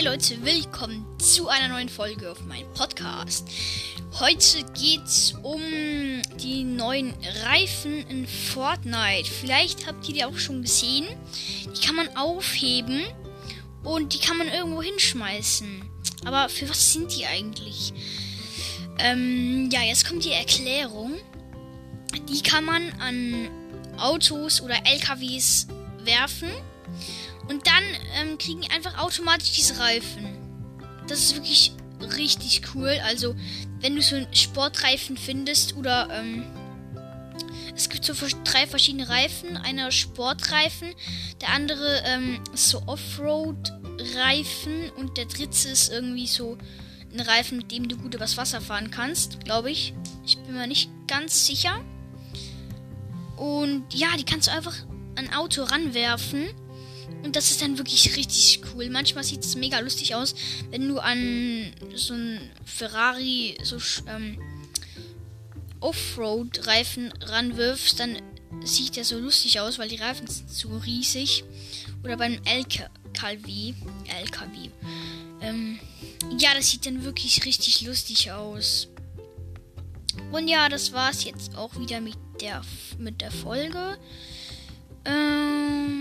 Hi Leute, willkommen zu einer neuen Folge auf meinem Podcast. Heute geht's um die neuen Reifen in Fortnite. Vielleicht habt ihr die auch schon gesehen. Die kann man aufheben und die kann man irgendwo hinschmeißen. Aber für was sind die eigentlich? Ähm, ja, jetzt kommt die Erklärung. Die kann man an Autos oder LKWs werfen und dann ähm, kriegen die einfach automatisch diese Reifen. Das ist wirklich richtig cool. Also, wenn du so einen Sportreifen findest oder ähm, es gibt so drei verschiedene Reifen. Einer Sportreifen, der andere ähm, ist so Offroad-Reifen und der dritte ist irgendwie so ein Reifen, mit dem du gut übers Wasser fahren kannst, glaube ich. Ich bin mir nicht ganz sicher. Und ja, die kannst du einfach an Auto ranwerfen und das ist dann wirklich richtig cool. Manchmal sieht es mega lustig aus, wenn du an so ein Ferrari so ähm, Offroad-Reifen ranwirfst, dann sieht der so lustig aus, weil die Reifen sind so riesig. Oder beim LKW. LKW. Ähm, ja, das sieht dann wirklich richtig lustig aus. Und ja, das war's jetzt auch wieder mit der, mit der Folge. Ähm.